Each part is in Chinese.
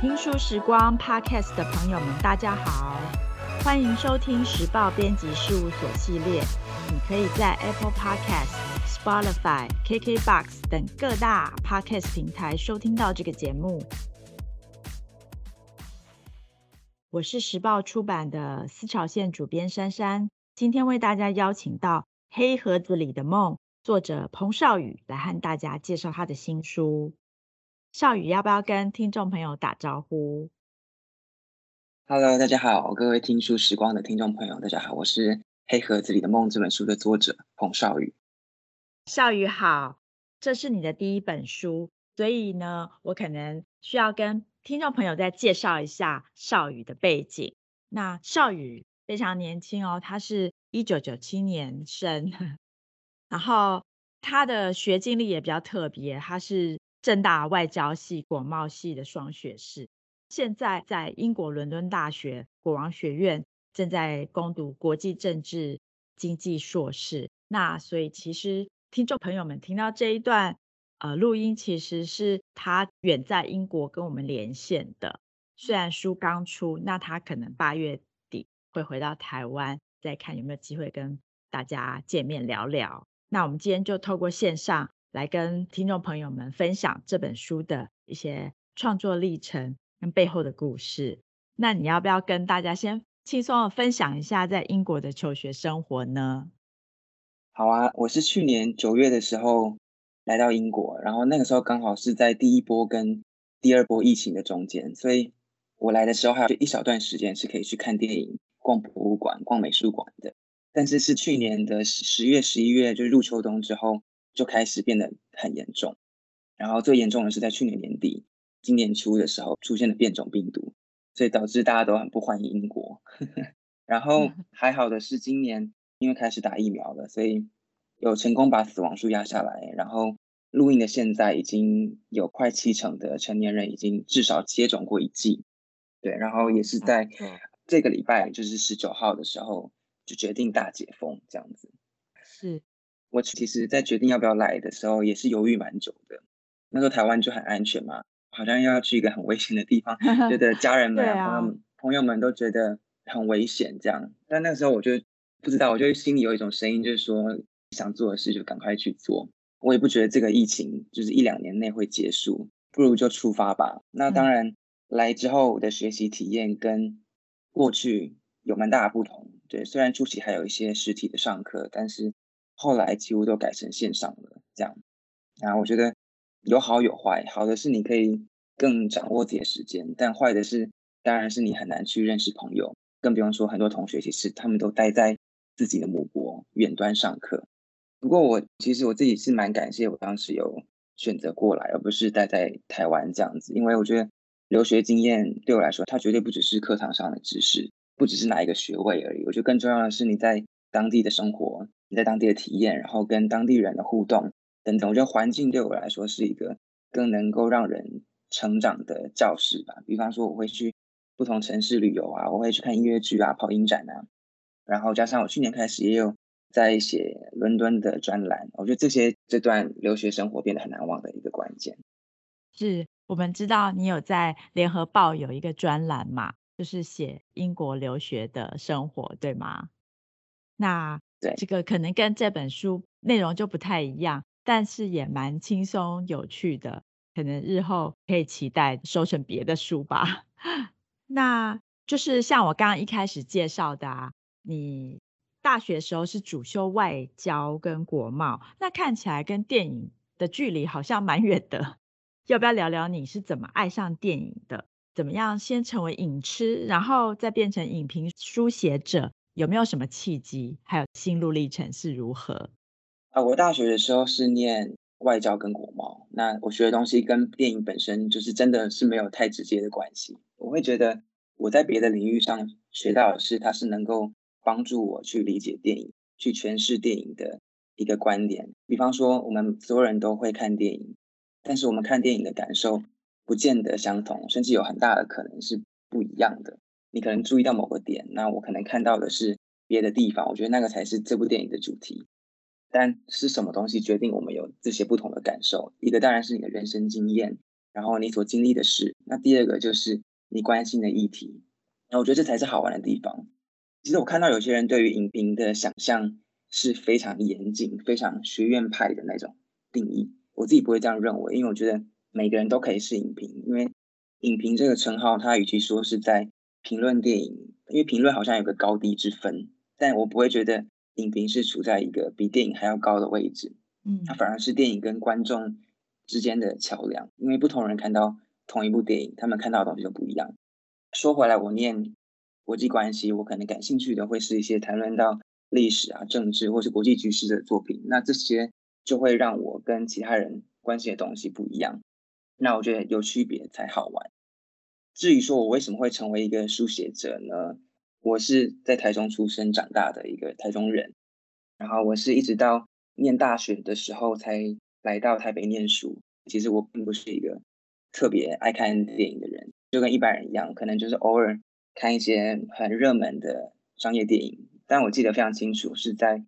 听书时光 Podcast 的朋友们，大家好，欢迎收听时报编辑事务所系列。你可以在 Apple Podcast、Spotify、KKBox 等各大 Podcast 平台收听到这个节目。我是时报出版的思潮线主编珊珊，今天为大家邀请到《黑盒子里的梦》作者彭少宇来和大家介绍他的新书。绍宇要不要跟听众朋友打招呼？Hello，大家好，各位听书时光的听众朋友，大家好，我是《黑盒子里的梦》这本书的作者彭少宇。少宇好，这是你的第一本书，所以呢，我可能需要跟听众朋友再介绍一下少宇的背景。那少宇非常年轻哦，他是一九九七年生，然后他的学经历也比较特别，他是。政大外交系、国贸系的双学士，现在在英国伦敦大学国王学院正在攻读国际政治经济硕士。那所以其实听众朋友们听到这一段呃录音，其实是他远在英国跟我们连线的。虽然书刚出，那他可能八月底会回到台湾，再看有没有机会跟大家见面聊聊。那我们今天就透过线上。来跟听众朋友们分享这本书的一些创作历程跟背后的故事。那你要不要跟大家先轻松的分享一下在英国的求学生活呢？好啊，我是去年九月的时候来到英国，然后那个时候刚好是在第一波跟第二波疫情的中间，所以我来的时候还有一小段时间是可以去看电影、逛博物馆、逛美术馆的。但是是去年的十月、十一月，就入秋冬之后。就开始变得很严重，然后最严重的是在去年年底、今年初的时候出现了变种病毒，所以导致大家都很不欢迎英国。然后还好的是，今年因为开始打疫苗了，所以有成功把死亡数压下来。然后录音的现在已经有快七成的成年人已经至少接种过一剂，对。然后也是在这个礼拜，就是十九号的时候就决定大解封这样子。是。我其实，在决定要不要来的时候，也是犹豫蛮久的。那时候台湾就很安全嘛，好像要去一个很危险的地方，觉得家人 们、啊、朋友朋友们都觉得很危险这样。但那时候，我就不知道，我就心里有一种声音，就是说想做的事就赶快去做。我也不觉得这个疫情就是一两年内会结束，不如就出发吧。那当然，来之后的学习体验跟过去有蛮大的不同。对，虽然初期还有一些实体的上课，但是。后来几乎都改成线上了，这样，啊，我觉得有好有坏。好的是你可以更掌握自己的时间，但坏的是，当然是你很难去认识朋友，更不用说很多同学其实他们都待在自己的母国远端上课。不过我其实我自己是蛮感谢我当时有选择过来，而不是待在台湾这样子，因为我觉得留学经验对我来说，它绝对不只是课堂上的知识，不只是哪一个学位而已。我觉得更重要的是你在当地的生活。你在当地的体验，然后跟当地人的互动等等，我觉得环境对我来说是一个更能够让人成长的教室吧。比方说，我会去不同城市旅游啊，我会去看音乐剧啊，跑影展啊，然后加上我去年开始也有在写伦敦的专栏，我觉得这些这段留学生活变得很难忘的一个关键。是我们知道你有在联合报有一个专栏嘛，就是写英国留学的生活，对吗？那。对，这个可能跟这本书内容就不太一样，但是也蛮轻松有趣的，可能日后可以期待收成别的书吧。那就是像我刚刚一开始介绍的啊，你大学时候是主修外交跟国贸，那看起来跟电影的距离好像蛮远的。要不要聊聊你是怎么爱上电影的？怎么样先成为影痴，然后再变成影评书写者？有没有什么契机？还有心路历程是如何？啊，我大学的时候是念外交跟国贸，那我学的东西跟电影本身就是真的是没有太直接的关系。我会觉得我在别的领域上学到的是，它是能够帮助我去理解电影、去诠释电影的一个观点。比方说，我们所有人都会看电影，但是我们看电影的感受不见得相同，甚至有很大的可能是不一样的。你可能注意到某个点，那我可能看到的是别的地方。我觉得那个才是这部电影的主题。但是什么东西决定我们有这些不同的感受？一个当然是你的人生经验，然后你所经历的事。那第二个就是你关心的议题。那我觉得这才是好玩的地方。其实我看到有些人对于影评的想象是非常严谨、非常学院派的那种定义。我自己不会这样认为，因为我觉得每个人都可以是影评。因为影评这个称号，它与其说是在评论电影，因为评论好像有个高低之分，但我不会觉得影评是处在一个比电影还要高的位置。嗯，它反而是电影跟观众之间的桥梁。因为不同人看到同一部电影，他们看到的东西都不一样。说回来，我念。国际关系，我可能感兴趣的会是一些谈论到历史啊、政治或是国际局势的作品。那这些就会让我跟其他人关系的东西不一样。那我觉得有区别才好玩。至于说我为什么会成为一个书写者呢？我是在台中出生长大的一个台中人，然后我是一直到念大学的时候才来到台北念书。其实我并不是一个特别爱看电影的人，就跟一般人一样，可能就是偶尔。看一些很热门的商业电影，但我记得非常清楚，是在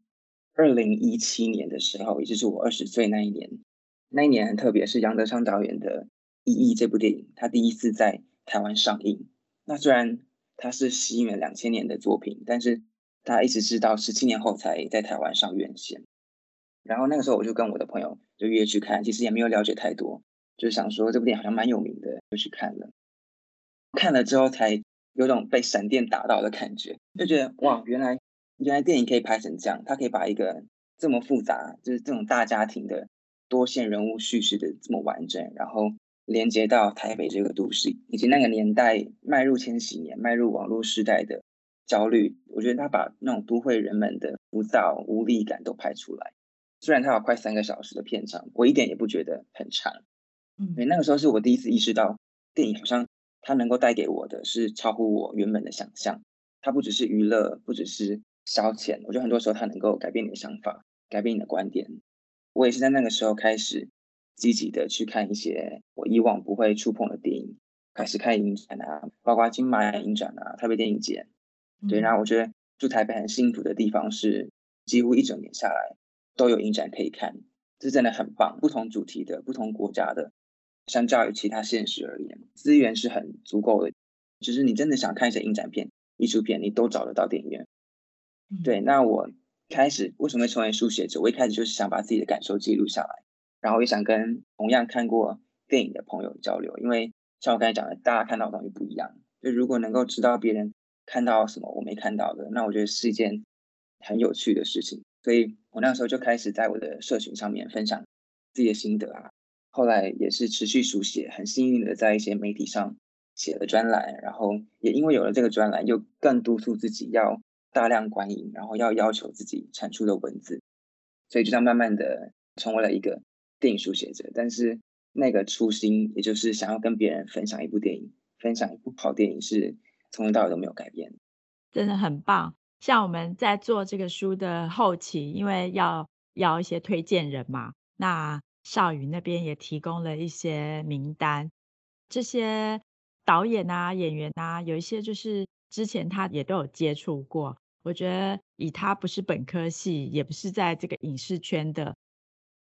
二零一七年的时候，也就是我二十岁那一年。那一年很特别，是杨德昌导演的《一亿》这部电影，他第一次在台湾上映。那虽然它是西元两千年的作品，但是他一直是到十七年后才在台湾上院线。然后那个时候，我就跟我的朋友就约去看，其实也没有了解太多，就是想说这部电影好像蛮有名的，就去看了。看了之后才。有种被闪电打到的感觉，就觉得哇，原来原来电影可以拍成这样，它可以把一个这么复杂，就是这种大家庭的多线人物叙事的这么完整，然后连接到台北这个都市，以及那个年代迈入千禧年、迈入网络时代的焦虑。我觉得他把那种都会人们的浮躁无力感都拍出来。虽然他有快三个小时的片长，我一点也不觉得很长。嗯，那个时候是我第一次意识到电影好像。它能够带给我的是超乎我原本的想象，它不只是娱乐，不只是消遣。我觉得很多时候它能够改变你的想法，改变你的观点。我也是在那个时候开始积极的去看一些我以往不会触碰的电影，开始看影展啊，包括金马影展啊、台北电影节。对，然后我觉得住台北很幸福的地方是，几乎一整年下来都有影展可以看，这真的很棒。不同主题的，不同国家的。相较于其他现实而言，资源是很足够的。就是你真的想看一些影展片、艺术片，你都找得到电影院。嗯、对，那我开始为什么会成为书写者？我一开始就是想把自己的感受记录下来，然后也想跟同样看过电影的朋友交流。因为像我刚才讲的，大家看到的东西不一样。就如果能够知道别人看到什么我没看到的，那我觉得是一件很有趣的事情。所以我那时候就开始在我的社群上面分享自己的心得啊。后来也是持续书写，很幸运的在一些媒体上写了专栏，然后也因为有了这个专栏，又更督促自己要大量观影，然后要要求自己产出的文字，所以就这样慢慢的成为了一个电影书写者。但是那个初心，也就是想要跟别人分享一部电影，分享一部好电影，是从头到尾都没有改变。真的很棒。像我们在做这个书的后期，因为要要一些推荐人嘛，那。邵宇那边也提供了一些名单，这些导演啊、演员啊，有一些就是之前他也都有接触过。我觉得以他不是本科系，也不是在这个影视圈的，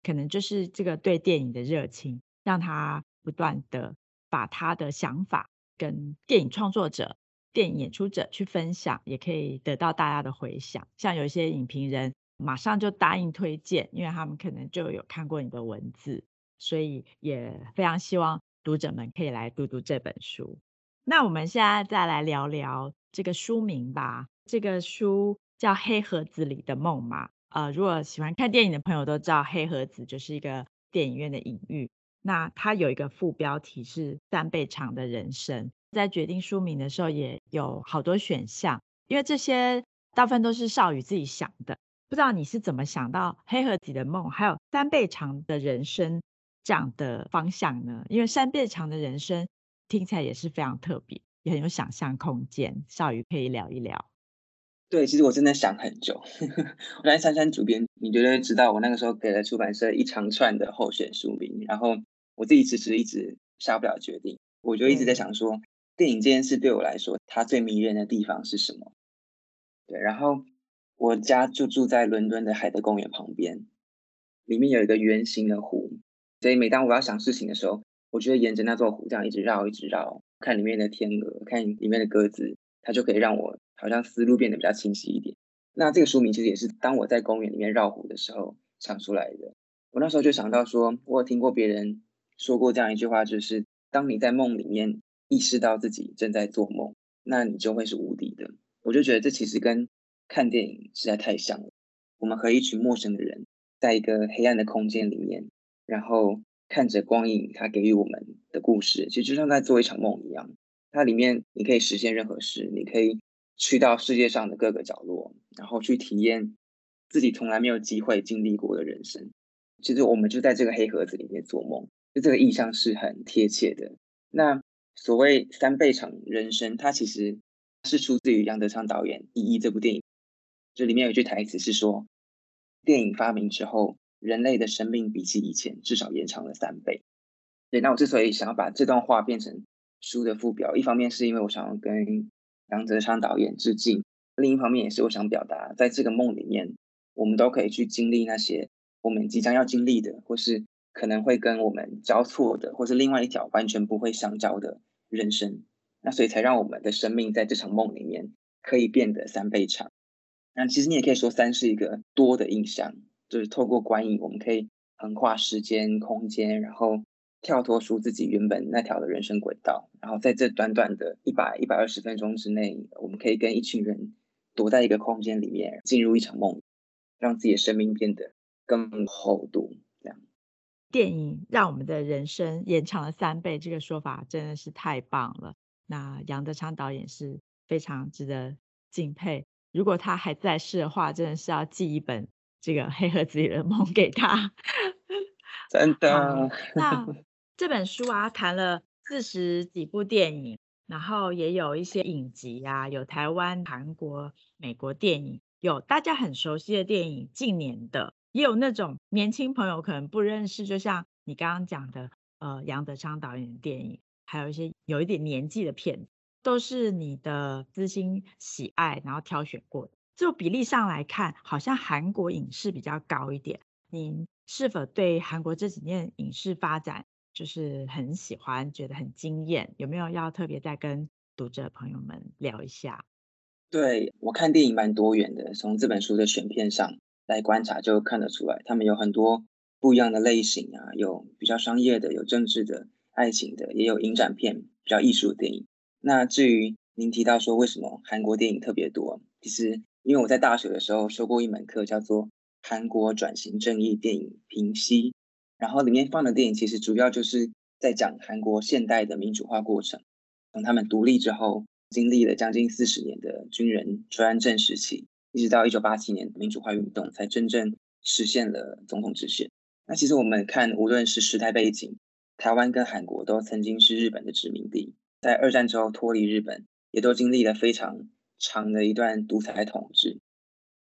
可能就是这个对电影的热情，让他不断的把他的想法跟电影创作者、电影演出者去分享，也可以得到大家的回响。像有一些影评人。马上就答应推荐，因为他们可能就有看过你的文字，所以也非常希望读者们可以来读读这本书。那我们现在再来聊聊这个书名吧。这个书叫《黑盒子里的梦》嘛。呃，如果喜欢看电影的朋友都知道，黑盒子就是一个电影院的隐喻。那它有一个副标题是“三倍长的人生”。在决定书名的时候，也有好多选项，因为这些大部分都是邵羽自己想的。不知道你是怎么想到黑盒子的梦，还有三倍长的人生这样的方向呢？因为三倍长的人生听起来也是非常特别，也很有想象空间。邵羽可以聊一聊。对，其实我真的想很久。我来珊珊主编，你绝对知道，我那个时候给了出版社一长串的候选书名，然后我自己其实一直下不了决定。我就一直在想说，嗯、电影这件事对我来说，它最迷人的地方是什么？对，然后。我家就住在伦敦的海德公园旁边，里面有一个圆形的湖，所以每当我要想事情的时候，我觉得沿着那座湖这样一直绕，一直绕，看里面的天鹅，看里面的鸽子，它就可以让我好像思路变得比较清晰一点。那这个书名其实也是当我在公园里面绕湖的时候想出来的。我那时候就想到说，我有听过别人说过这样一句话，就是当你在梦里面意识到自己正在做梦，那你就会是无敌的。我就觉得这其实跟看电影实在太像了。我们和一群陌生的人，在一个黑暗的空间里面，然后看着光影，它给予我们的故事，其实就像在做一场梦一样。它里面你可以实现任何事，你可以去到世界上的各个角落，然后去体验自己从来没有机会经历过的人生。其实我们就在这个黑盒子里面做梦，就这个意象是很贴切的。那所谓三倍长人生，它其实是出自于杨德昌导演《一一》这部电影。这里面有一句台词是说，电影发明之后，人类的生命比起以前至少延长了三倍。对，那我之所以想要把这段话变成书的副标，一方面是因为我想要跟杨德昌导演致敬，另一方面也是我想表达，在这个梦里面，我们都可以去经历那些我们即将要经历的，或是可能会跟我们交错的，或是另外一条完全不会相交的人生。那所以才让我们的生命在这场梦里面可以变得三倍长。那其实你也可以说，三是一个多的印象，就是透过观影，我们可以横跨时间、空间，然后跳脱出自己原本那条的人生轨道，然后在这短短的一百一百二十分钟之内，我们可以跟一群人躲在一个空间里面，进入一场梦，让自己的生命变得更厚度。这样，电影让我们的人生延长了三倍，这个说法真的是太棒了。那杨德昌导演是非常值得敬佩。如果他还在世的话，真的是要寄一本这个黑盒子里的梦给他。真的。那这本书啊，谈了四十几部电影，然后也有一些影集啊，有台湾、韩国、美国电影，有大家很熟悉的电影，近年的，也有那种年轻朋友可能不认识，就像你刚刚讲的，呃，杨德昌导演的电影，还有一些有一点年纪的片子。都是你的资心喜爱，然后挑选过的。就比例上来看，好像韩国影视比较高一点。您是否对韩国这几年影视发展就是很喜欢，觉得很惊艳？有没有要特别再跟读者朋友们聊一下？对，我看电影蛮多元的，从这本书的选片上来观察就看得出来，他们有很多不一样的类型啊，有比较商业的，有政治的，爱情的，也有影展片，比较艺术的电影。那至于您提到说为什么韩国电影特别多，其实因为我在大学的时候修过一门课，叫做韩国转型正义电影评析，然后里面放的电影其实主要就是在讲韩国现代的民主化过程，从他们独立之后经历了将近四十年的军人专政时期，一直到一九八七年民主化运动才真正实现了总统制宪。那其实我们看，无论是时代背景，台湾跟韩国都曾经是日本的殖民地。在二战之后脱离日本，也都经历了非常长的一段独裁统治。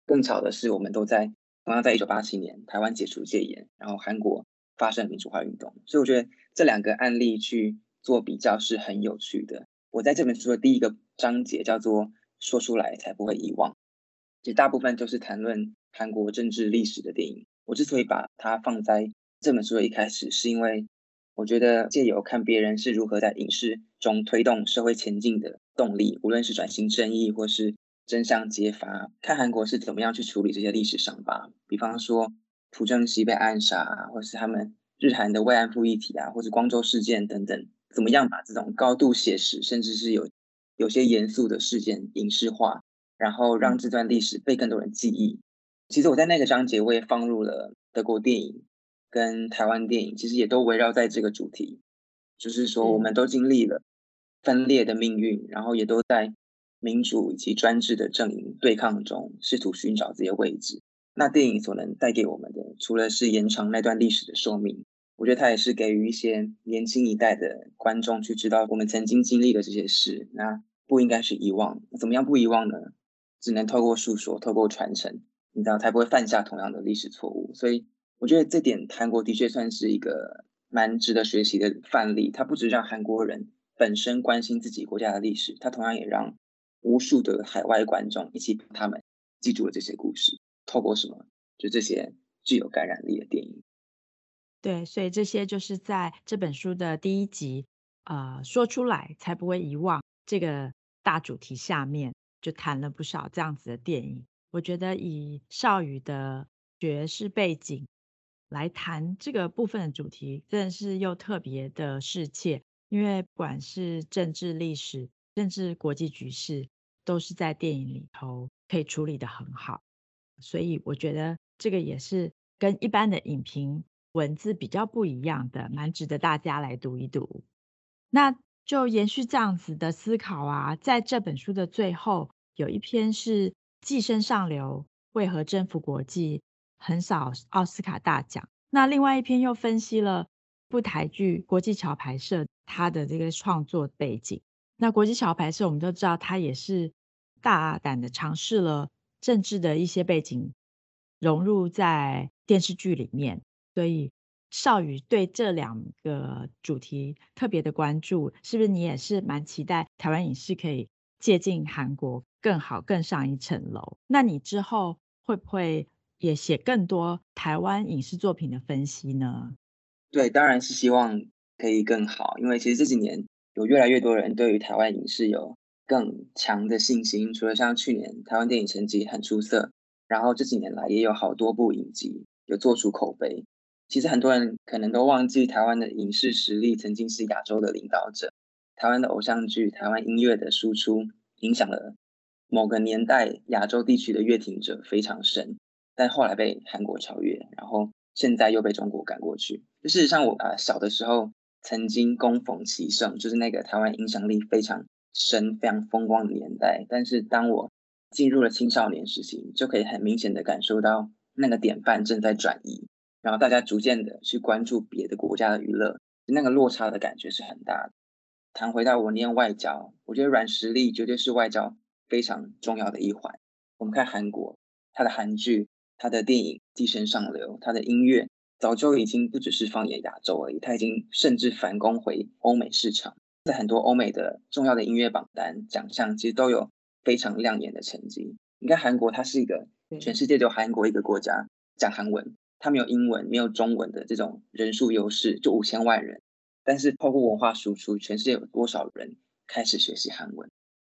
更巧的是，我们都在同样在一九八七年，台湾解除戒严，然后韩国发生民主化运动。所以我觉得这两个案例去做比较是很有趣的。我在这本书的第一个章节叫做“说出来才不会遗忘”，其实大部分就是谈论韩国政治历史的电影。我之所以把它放在这本书的一开始，是因为。我觉得借由看别人是如何在影视中推动社会前进的动力，无论是转型正义或是真相揭发，看韩国是怎么样去处理这些历史伤疤，比方说朴正熙被暗杀，或是他们日韩的慰安妇议题啊，或是光州事件等等，怎么样把这种高度写实，甚至是有有些严肃的事件影视化，然后让这段历史被更多人记忆。其实我在那个章节我也放入了德国电影。跟台湾电影其实也都围绕在这个主题，就是说我们都经历了分裂的命运，然后也都在民主以及专制的阵营对抗中试图寻找自己的位置。那电影所能带给我们的，除了是延长那段历史的寿命，我觉得它也是给予一些年轻一代的观众去知道我们曾经经历的这些事，那不应该是遗忘。怎么样不遗忘呢？只能透过诉说，透过传承，你知道才不会犯下同样的历史错误。所以。我觉得这点韩国的确算是一个蛮值得学习的范例。它不只让韩国人本身关心自己国家的历史，它同样也让无数的海外观众一起把他们记住了这些故事。透过什么？就这些具有感染力的电影。对，所以这些就是在这本书的第一集，呃，说出来才不会遗忘这个大主题下面就谈了不少这样子的电影。我觉得以少宇的学识背景来谈这个部分的主题，真的是又特别的适切，因为不管是政治历史，甚至国际局势，都是在电影里头可以处理得很好。所以我觉得这个也是跟一般的影评。文字比较不一样的，蛮值得大家来读一读。那就延续这样子的思考啊，在这本书的最后有一篇是《寄生上流为何征服国际，横扫奥斯卡大奖》。那另外一篇又分析了部台剧《国际桥牌社》它的这个创作背景。那《国际桥牌社》我们都知道，它也是大胆的尝试了政治的一些背景融入在电视剧里面。所以，少宇对这两个主题特别的关注，是不是你也是蛮期待台湾影视可以借鉴韩国更好、更上一层楼？那你之后会不会也写更多台湾影视作品的分析呢？对，当然是希望可以更好，因为其实这几年有越来越多人对于台湾影视有更强的信心。除了像去年台湾电影成绩很出色，然后这几年来也有好多部影集有做出口碑。其实很多人可能都忘记，台湾的影视实力曾经是亚洲的领导者。台湾的偶像剧、台湾音乐的输出，影响了某个年代亚洲地区的乐听者非常深。但后来被韩国超越，然后现在又被中国赶过去。就事实上，我啊小的时候曾经恭逢其盛，就是那个台湾影响力非常生、非常风光的年代。但是当我进入了青少年时期，就可以很明显的感受到那个典范正在转移。然后大家逐渐的去关注别的国家的娱乐，那个落差的感觉是很大的。谈回到我念外交，我觉得软实力绝对是外交非常重要的一环。我们看韩国，它的韩剧、它的电影寄生上流，它的音乐早就已经不只是放眼亚洲而已，它已经甚至反攻回欧美市场，在很多欧美的重要的音乐榜单奖项，其实都有非常亮眼的成绩。你看韩国，它是一个全世界只有韩国一个国家讲韩文。它没有英文，没有中文的这种人数优势，就五千万人。但是透过文化输出，全世界有多少人开始学习韩文？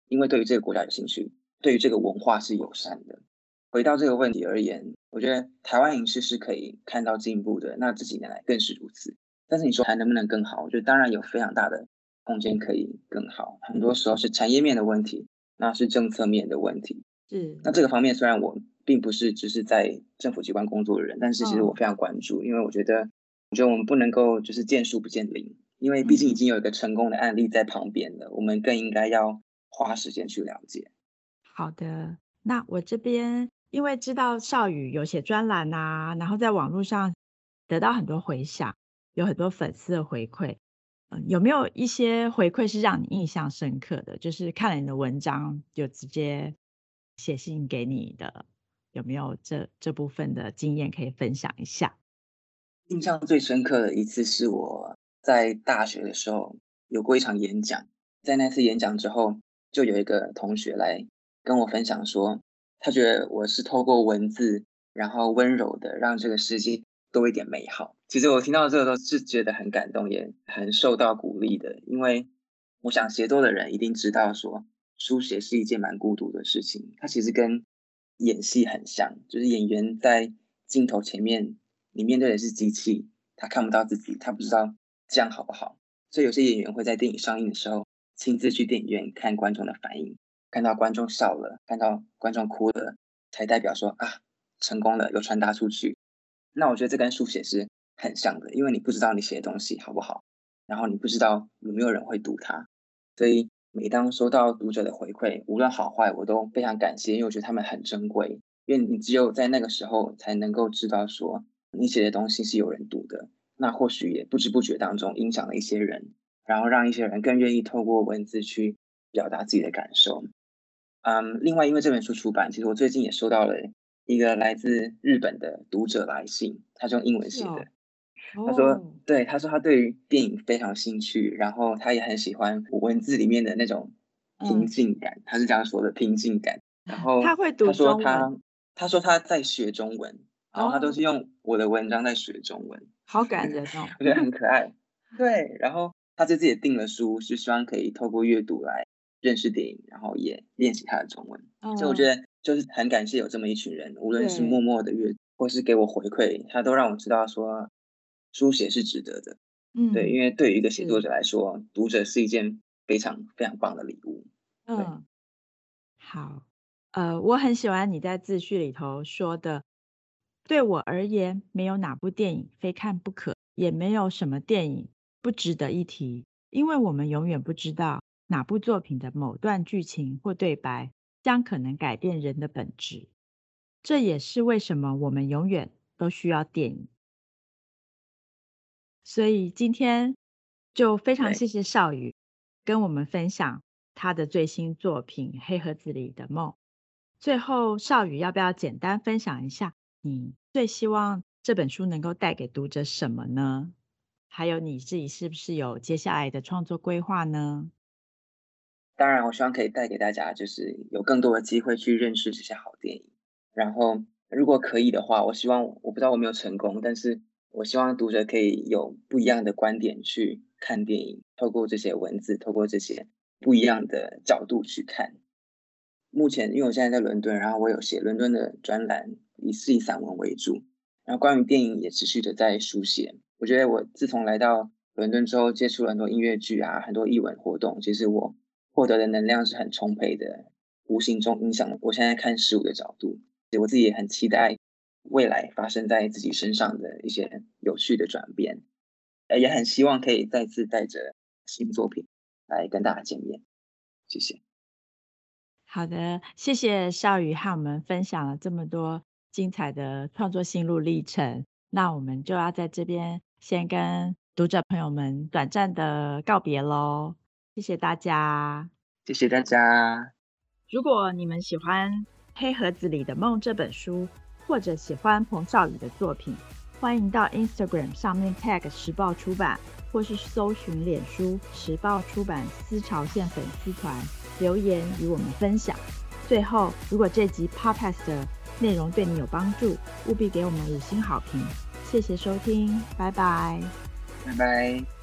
因为对于这个国家有兴趣，对于这个文化是友善的。回到这个问题而言，我觉得台湾影视是可以看到进步的。那这几年来更是如此。但是你说还能不能更好？我觉得当然有非常大的空间可以更好。很多时候是产业面的问题，那是政策面的问题。是。那这个方面虽然我。并不是只是在政府机关工作的人，但是其实我非常关注，因为我觉得，我觉得我们不能够就是见树不见林，因为毕竟已经有一个成功的案例在旁边了，我们更应该要花时间去了解。好的，那我这边因为知道少宇有写专栏啊，然后在网络上得到很多回响，有很多粉丝的回馈，嗯，有没有一些回馈是让你印象深刻的？就是看了你的文章就直接写信给你的。有没有这这部分的经验可以分享一下？印象最深刻的一次是我在大学的时候有过一场演讲，在那次演讲之后，就有一个同学来跟我分享说，他觉得我是透过文字，然后温柔的让这个世界多一点美好。其实我听到这个都是觉得很感动，也很受到鼓励的，因为我想写作的人一定知道说，书写是一件蛮孤独的事情，它其实跟演戏很像，就是演员在镜头前面，你面对的是机器，他看不到自己，他不知道这样好不好。所以有些演员会在电影上映的时候，亲自去电影院看观众的反应，看到观众笑了，看到观众哭了，才代表说啊，成功了，有传达出去。那我觉得这跟书写是很像的，因为你不知道你写的东西好不好，然后你不知道有没有人会读它，所以。每当收到读者的回馈，无论好坏，我都非常感谢，因为我觉得他们很珍贵。因为你只有在那个时候，才能够知道说你写的东西是有人读的。那或许也不知不觉当中影响了一些人，然后让一些人更愿意透过文字去表达自己的感受。嗯，另外，因为这本书出版，其实我最近也收到了一个来自日本的读者来信，他是用英文写的。他说：“对，他说他对于电影非常兴趣，然后他也很喜欢文字里面的那种平静感。嗯、他是这样说的，平静感。然后他会读中文。他说他他说他在学中文，然后他都是用我的文章在学中文，好感人哦，我觉得很可爱。对，然后他就自己订了书，是希望可以透过阅读来认识电影，然后也练习他的中文。哦、所以我觉得就是很感谢有这么一群人，无论是默默的阅读，或是给我回馈，他都让我知道说书写是值得的。嗯，对，因为对于一个写作者来说，读者是一件非常非常棒的礼物。嗯，好，呃，我很喜欢你在自序里头说的，对我而言，没有哪部电影非看不可，也没有什么电影不值得一提，因为我们永远不知道哪部作品的某段剧情或对白将可能改变人的本质。这也是为什么我们永远都需要电影。所以今天就非常谢谢少宇跟我们分享他的最新作品《黑盒子里的梦》。最后，少宇要不要简单分享一下你最希望这本书能够带给读者什么呢？还有你自己是不是有接下来的创作规划呢？当然，我希望可以带给大家就是有更多的机会去认识这些好电影。然后，如果可以的话，我希望我不知道我没有成功，但是。我希望读者可以有不一样的观点去看电影，透过这些文字，透过这些不一样的角度去看。目前，因为我现在在伦敦，然后我有写伦敦的专栏，以是以散文为主，然后关于电影也持续的在书写。我觉得我自从来到伦敦之后，接触了很多音乐剧啊，很多艺文活动，其实我获得的能量是很充沛的，无形中影响了我现在看事物的角度。我自己也很期待。未来发生在自己身上的一些有趣的转变，也很希望可以再次带着新作品来跟大家见面。谢谢。好的，谢谢少宇和我们分享了这么多精彩的创作心路历程。那我们就要在这边先跟读者朋友们短暂的告别喽。谢谢大家，谢谢大家。如果你们喜欢《黑盒子里的梦》这本书，或者喜欢彭少宇的作品，欢迎到 Instagram 上面 tag 时报出版，或是搜寻脸书时报出版思潮线粉丝团留言与我们分享。最后，如果这集 Podcast 的内容对你有帮助，务必给我们五星好评。谢谢收听，拜拜，拜拜。